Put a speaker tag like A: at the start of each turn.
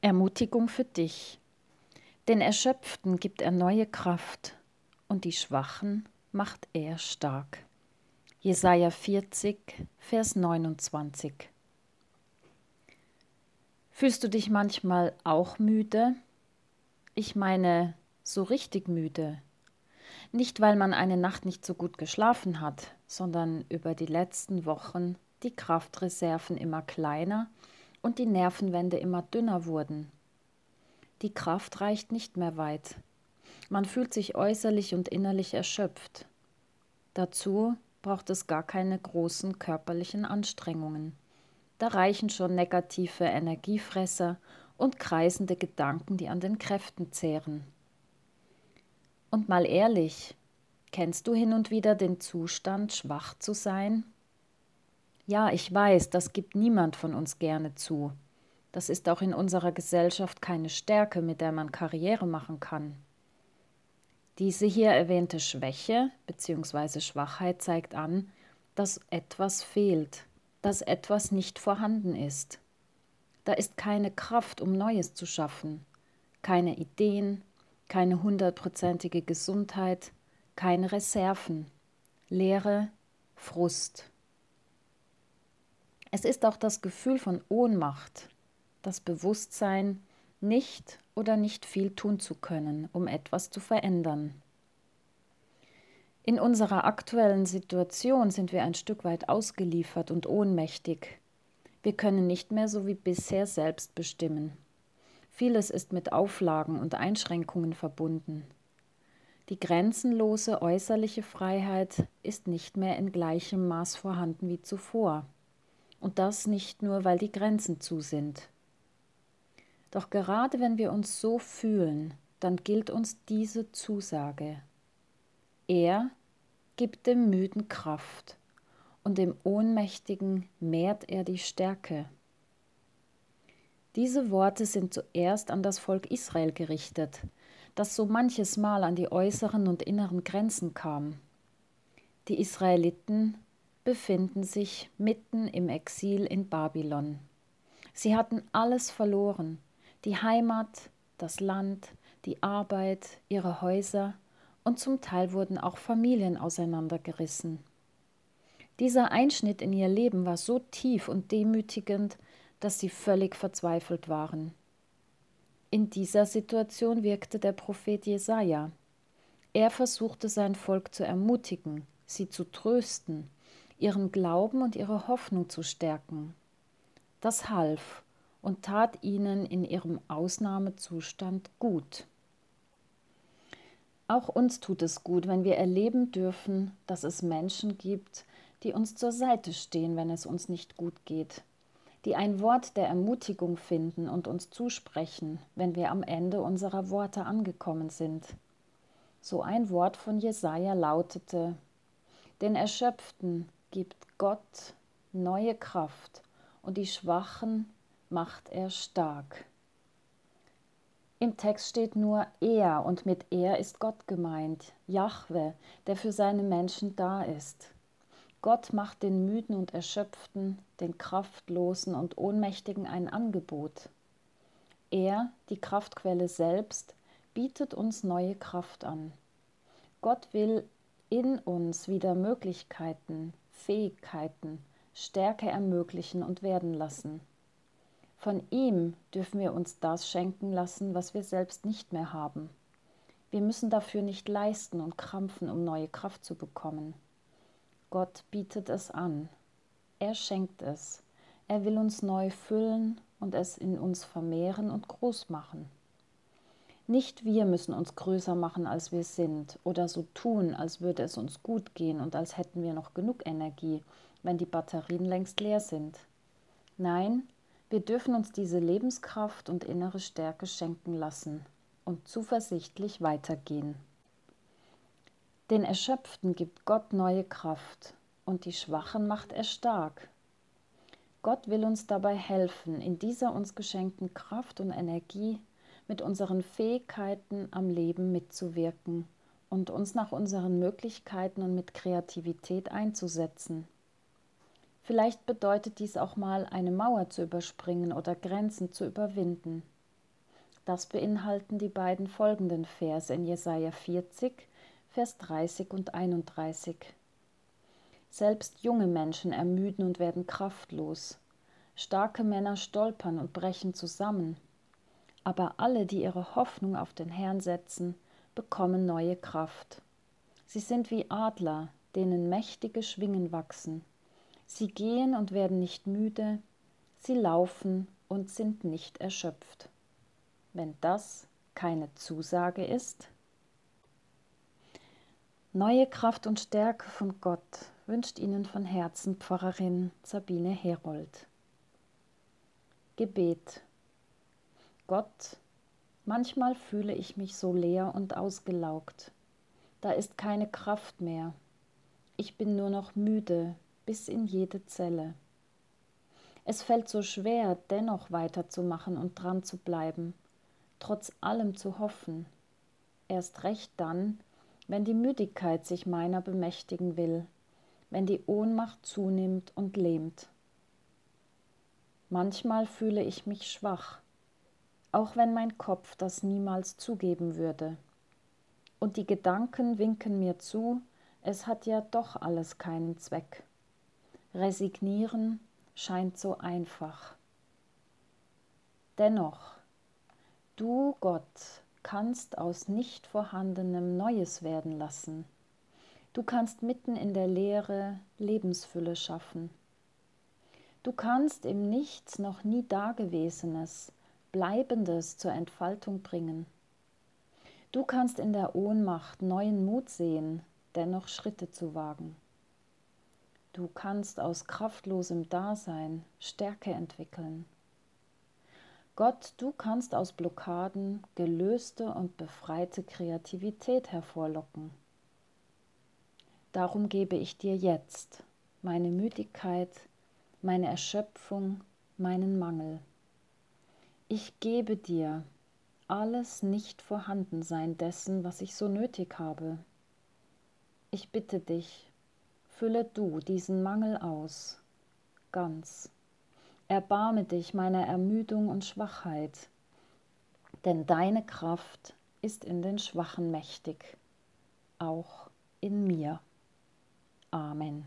A: Ermutigung für dich. Den Erschöpften gibt er neue Kraft und die Schwachen macht er stark. Jesaja 40, Vers 29. Fühlst du dich manchmal auch müde? Ich meine, so richtig müde. Nicht, weil man eine Nacht nicht so gut geschlafen hat, sondern über die letzten Wochen die Kraftreserven immer kleiner und die Nervenwände immer dünner wurden. Die Kraft reicht nicht mehr weit. Man fühlt sich äußerlich und innerlich erschöpft. Dazu braucht es gar keine großen körperlichen Anstrengungen. Da reichen schon negative Energiefresser und kreisende Gedanken, die an den Kräften zehren. Und mal ehrlich, kennst du hin und wieder den Zustand, schwach zu sein? Ja, ich weiß, das gibt niemand von uns gerne zu. Das ist auch in unserer Gesellschaft keine Stärke, mit der man Karriere machen kann. Diese hier erwähnte Schwäche bzw. Schwachheit zeigt an, dass etwas fehlt, dass etwas nicht vorhanden ist. Da ist keine Kraft, um Neues zu schaffen, keine Ideen, keine hundertprozentige Gesundheit, keine Reserven, Leere, Frust. Es ist auch das Gefühl von Ohnmacht, das Bewusstsein, nicht oder nicht viel tun zu können, um etwas zu verändern. In unserer aktuellen Situation sind wir ein Stück weit ausgeliefert und ohnmächtig. Wir können nicht mehr so wie bisher selbst bestimmen. Vieles ist mit Auflagen und Einschränkungen verbunden. Die grenzenlose äußerliche Freiheit ist nicht mehr in gleichem Maß vorhanden wie zuvor. Und das nicht nur, weil die Grenzen zu sind. Doch gerade wenn wir uns so fühlen, dann gilt uns diese Zusage. Er gibt dem Müden Kraft und dem Ohnmächtigen mehrt er die Stärke. Diese Worte sind zuerst an das Volk Israel gerichtet, das so manches Mal an die äußeren und inneren Grenzen kam. Die Israeliten befinden sich mitten im Exil in Babylon. Sie hatten alles verloren, die Heimat, das Land, die Arbeit, ihre Häuser und zum Teil wurden auch Familien auseinandergerissen. Dieser Einschnitt in ihr Leben war so tief und demütigend, dass sie völlig verzweifelt waren. In dieser Situation wirkte der Prophet Jesaja. Er versuchte sein Volk zu ermutigen, sie zu trösten, ihren Glauben und ihre Hoffnung zu stärken. Das half und tat ihnen in ihrem Ausnahmezustand gut. Auch uns tut es gut, wenn wir erleben dürfen, dass es Menschen gibt, die uns zur Seite stehen, wenn es uns nicht gut geht, die ein Wort der Ermutigung finden und uns zusprechen, wenn wir am Ende unserer Worte angekommen sind. So ein Wort von Jesaja lautete: Den Erschöpften gibt Gott neue Kraft und die Schwachen macht er stark. Im Text steht nur er und mit er ist Gott gemeint, Jahwe, der für seine Menschen da ist. Gott macht den Müden und Erschöpften, den Kraftlosen und Ohnmächtigen ein Angebot. Er, die Kraftquelle selbst, bietet uns neue Kraft an. Gott will in uns wieder Möglichkeiten, Fähigkeiten, Stärke ermöglichen und werden lassen. Von ihm dürfen wir uns das schenken lassen, was wir selbst nicht mehr haben. Wir müssen dafür nicht leisten und krampfen, um neue Kraft zu bekommen. Gott bietet es an. Er schenkt es. Er will uns neu füllen und es in uns vermehren und groß machen. Nicht wir müssen uns größer machen, als wir sind, oder so tun, als würde es uns gut gehen und als hätten wir noch genug Energie, wenn die Batterien längst leer sind. Nein, wir dürfen uns diese Lebenskraft und innere Stärke schenken lassen und zuversichtlich weitergehen. Den Erschöpften gibt Gott neue Kraft und die Schwachen macht er stark. Gott will uns dabei helfen, in dieser uns geschenkten Kraft und Energie mit unseren Fähigkeiten am Leben mitzuwirken und uns nach unseren Möglichkeiten und mit Kreativität einzusetzen. Vielleicht bedeutet dies auch mal, eine Mauer zu überspringen oder Grenzen zu überwinden. Das beinhalten die beiden folgenden Verse in Jesaja 40, Vers 30 und 31. Selbst junge Menschen ermüden und werden kraftlos. Starke Männer stolpern und brechen zusammen. Aber alle, die ihre Hoffnung auf den Herrn setzen, bekommen neue Kraft. Sie sind wie Adler, denen mächtige Schwingen wachsen. Sie gehen und werden nicht müde, sie laufen und sind nicht erschöpft. Wenn das keine Zusage ist? Neue Kraft und Stärke von Gott wünscht Ihnen von Herzen Pfarrerin Sabine Herold. Gebet. Gott, manchmal fühle ich mich so leer und ausgelaugt. Da ist keine Kraft mehr. Ich bin nur noch müde bis in jede Zelle. Es fällt so schwer, dennoch weiterzumachen und dran zu bleiben, trotz allem zu hoffen. Erst recht dann, wenn die Müdigkeit sich meiner bemächtigen will, wenn die Ohnmacht zunimmt und lähmt. Manchmal fühle ich mich schwach, auch wenn mein Kopf das niemals zugeben würde. Und die Gedanken winken mir zu, es hat ja doch alles keinen Zweck. Resignieren scheint so einfach. Dennoch, du Gott kannst aus nicht vorhandenem Neues werden lassen. Du kannst mitten in der Leere Lebensfülle schaffen. Du kannst im Nichts noch nie Dagewesenes, Bleibendes zur Entfaltung bringen. Du kannst in der Ohnmacht neuen Mut sehen, dennoch Schritte zu wagen. Du kannst aus kraftlosem Dasein Stärke entwickeln. Gott, du kannst aus Blockaden gelöste und befreite Kreativität hervorlocken. Darum gebe ich dir jetzt meine Müdigkeit, meine Erschöpfung, meinen Mangel. Ich gebe dir alles Nicht-Vorhandensein dessen, was ich so nötig habe. Ich bitte dich, fülle du diesen Mangel aus, ganz. Erbarme dich meiner Ermüdung und Schwachheit, denn deine Kraft ist in den Schwachen mächtig, auch in mir. Amen.